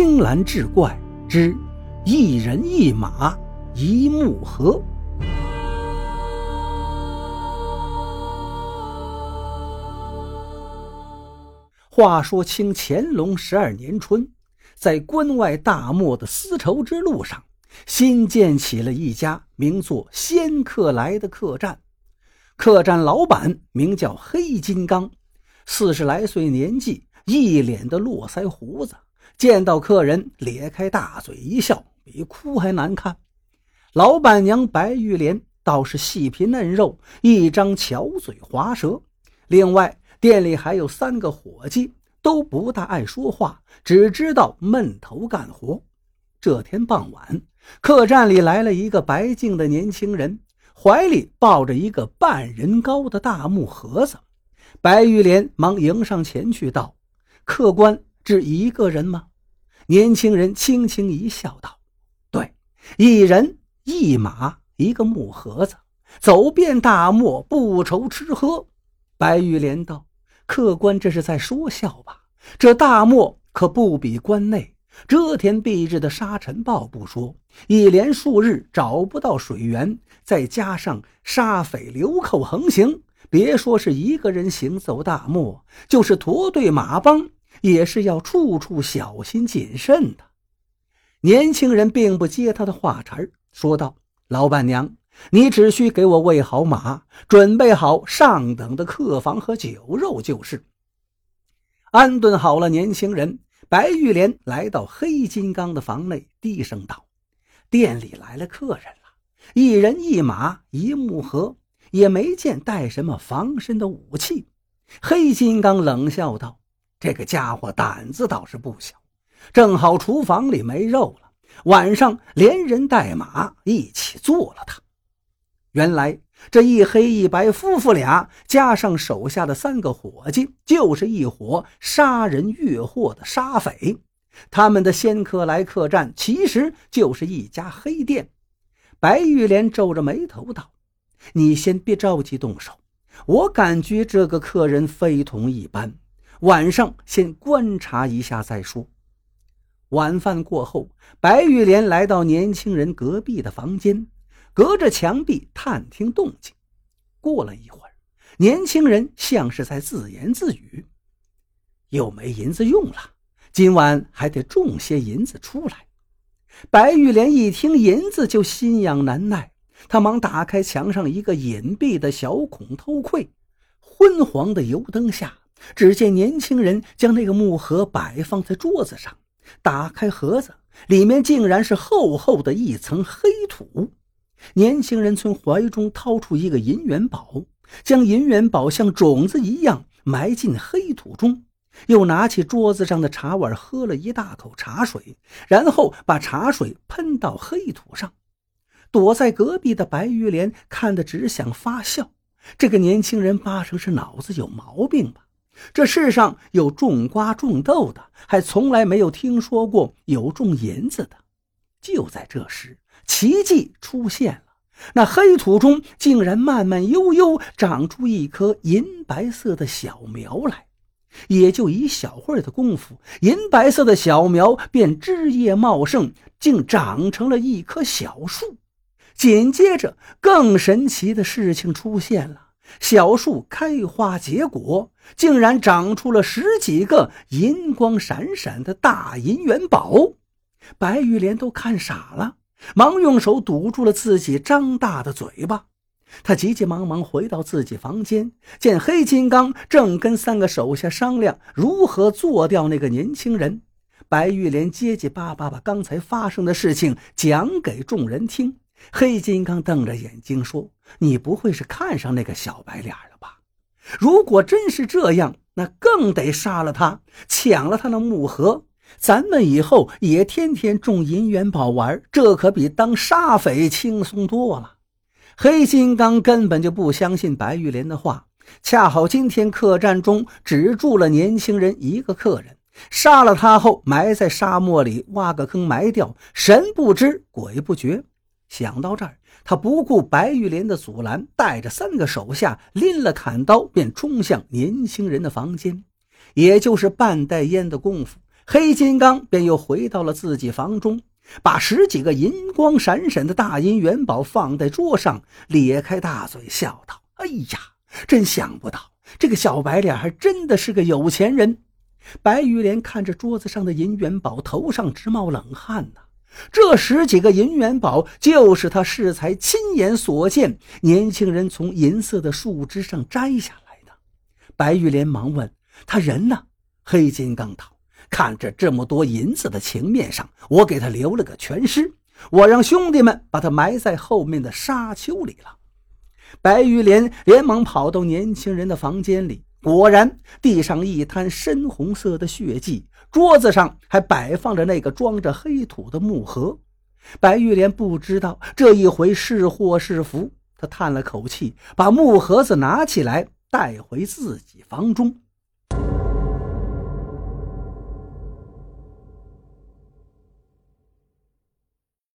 青蓝志怪之一人一马一木盒。话说清乾隆十二年春，在关外大漠的丝绸之路上，新建起了一家名作“仙客来”的客栈。客栈老板名叫黑金刚，四十来岁年纪，一脸的络腮胡子。见到客人，咧开大嘴一笑，比哭还难看。老板娘白玉莲倒是细皮嫩肉，一张巧嘴滑舌。另外，店里还有三个伙计，都不大爱说话，只知道闷头干活。这天傍晚，客栈里来了一个白净的年轻人，怀里抱着一个半人高的大木盒子。白玉莲忙迎上前去道：“客官。”是一个人吗？年轻人轻轻一笑，道：“对，一人一马一个木盒子，走遍大漠不愁吃喝。”白玉莲道：“客官这是在说笑吧？这大漠可不比关内，遮天蔽日的沙尘暴不说，一连数日找不到水源，再加上沙匪流寇横行，别说是一个人行走大漠，就是驼队马帮。”也是要处处小心谨慎的。年轻人并不接他的话茬儿说道：“老板娘，你只需给我喂好马，准备好上等的客房和酒肉就是。”安顿好了年轻人，白玉莲来到黑金刚的房内，低声道：“店里来了客人了，一人一马一木盒，也没见带什么防身的武器。”黑金刚冷笑道。这个家伙胆子倒是不小，正好厨房里没肉了，晚上连人带马一起做了他。原来这一黑一白夫妇俩，加上手下的三个伙计，就是一伙杀人越货的杀匪。他们的仙客来客栈，其实就是一家黑店。白玉莲皱着眉头道：“你先别着急动手，我感觉这个客人非同一般。”晚上先观察一下再说。晚饭过后，白玉莲来到年轻人隔壁的房间，隔着墙壁探听动静。过了一会儿，年轻人像是在自言自语：“又没银子用了，今晚还得种些银子出来。”白玉莲一听银子就心痒难耐，她忙打开墙上一个隐蔽的小孔偷窥，昏黄的油灯下。只见年轻人将那个木盒摆放在桌子上，打开盒子，里面竟然是厚厚的一层黑土。年轻人从怀中掏出一个银元宝，将银元宝像种子一样埋进黑土中，又拿起桌子上的茶碗喝了一大口茶水，然后把茶水喷到黑土上。躲在隔壁的白玉莲看得只想发笑，这个年轻人八成是脑子有毛病吧？这世上有种瓜种豆的，还从来没有听说过有种银子的。就在这时，奇迹出现了，那黑土中竟然慢慢悠悠长出一棵银白色的小苗来。也就一小会儿的功夫，银白色的小苗便枝叶茂盛，竟长成了一棵小树。紧接着，更神奇的事情出现了。小树开花结果，竟然长出了十几个银光闪闪的大银元宝。白玉莲都看傻了，忙用手堵住了自己张大的嘴巴。他急急忙忙回到自己房间，见黑金刚正跟三个手下商量如何做掉那个年轻人。白玉莲结结巴巴把刚才发生的事情讲给众人听。黑金刚瞪着眼睛说：“你不会是看上那个小白脸了吧？如果真是这样，那更得杀了他，抢了他的木盒。咱们以后也天天种银元宝玩，这可比当杀匪轻松多了。”黑金刚根本就不相信白玉莲的话。恰好今天客栈中只住了年轻人一个客人，杀了他后埋在沙漠里，挖个坑埋掉，神不知鬼不觉。想到这儿，他不顾白玉莲的阻拦，带着三个手下拎了砍刀，便冲向年轻人的房间。也就是半袋烟的功夫，黑金刚便又回到了自己房中，把十几个银光闪闪的大银元宝放在桌上，咧开大嘴笑道：“哎呀，真想不到，这个小白脸还真的是个有钱人。”白玉莲看着桌子上的银元宝，头上直冒冷汗呢。这十几个银元宝就是他适才亲眼所见，年轻人从银色的树枝上摘下来的。白玉莲忙问：“他人呢？”黑金刚道：“看着这么多银子的情面上，我给他留了个全尸，我让兄弟们把他埋在后面的沙丘里了。”白玉莲连忙跑到年轻人的房间里，果然地上一滩深红色的血迹。桌子上还摆放着那个装着黑土的木盒，白玉莲不知道这一回是祸是福，她叹了口气，把木盒子拿起来带回自己房中。